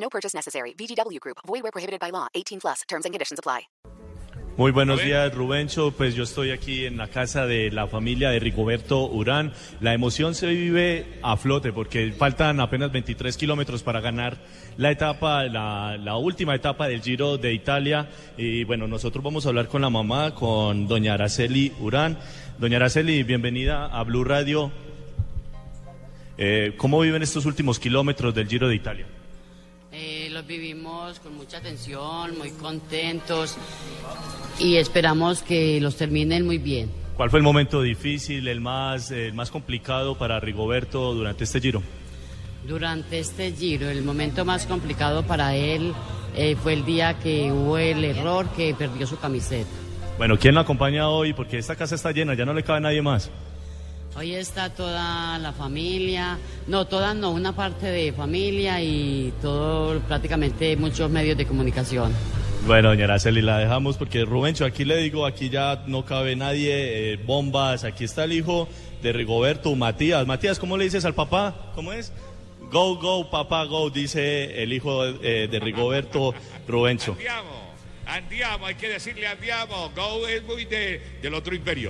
No purchase necessary. VGW Group. Void where prohibited by law. 18 plus. Terms and conditions apply. Muy buenos días, Rubencho. Pues yo estoy aquí en la casa de la familia de Rigoberto Urán. La emoción se vive a flote porque faltan apenas 23 kilómetros para ganar la etapa, la, la última etapa del Giro de Italia. Y bueno, nosotros vamos a hablar con la mamá, con doña Araceli Urán. Doña Araceli, bienvenida a Blue Radio. Eh, ¿Cómo viven estos últimos kilómetros del Giro de Italia? Eh, los vivimos con mucha atención, muy contentos y esperamos que los terminen muy bien. ¿Cuál fue el momento difícil, el más, el más complicado para Rigoberto durante este Giro? Durante este giro, el momento más complicado para él eh, fue el día que hubo el error que perdió su camiseta. Bueno, ¿quién la acompaña hoy? Porque esta casa está llena, ya no le cabe nadie más. Hoy está toda la familia, no, toda no, una parte de familia y todo, prácticamente muchos medios de comunicación. Bueno, doña Araceli, la dejamos porque Rubencho, aquí le digo, aquí ya no cabe nadie, eh, bombas, aquí está el hijo de Rigoberto, Matías. Matías, ¿cómo le dices al papá? ¿Cómo es? Go, go, papá, go, dice el hijo eh, de Rigoberto, Rubencho. Andiamo, andiamo, hay que decirle andiamo. Go es muy de, del otro imperio.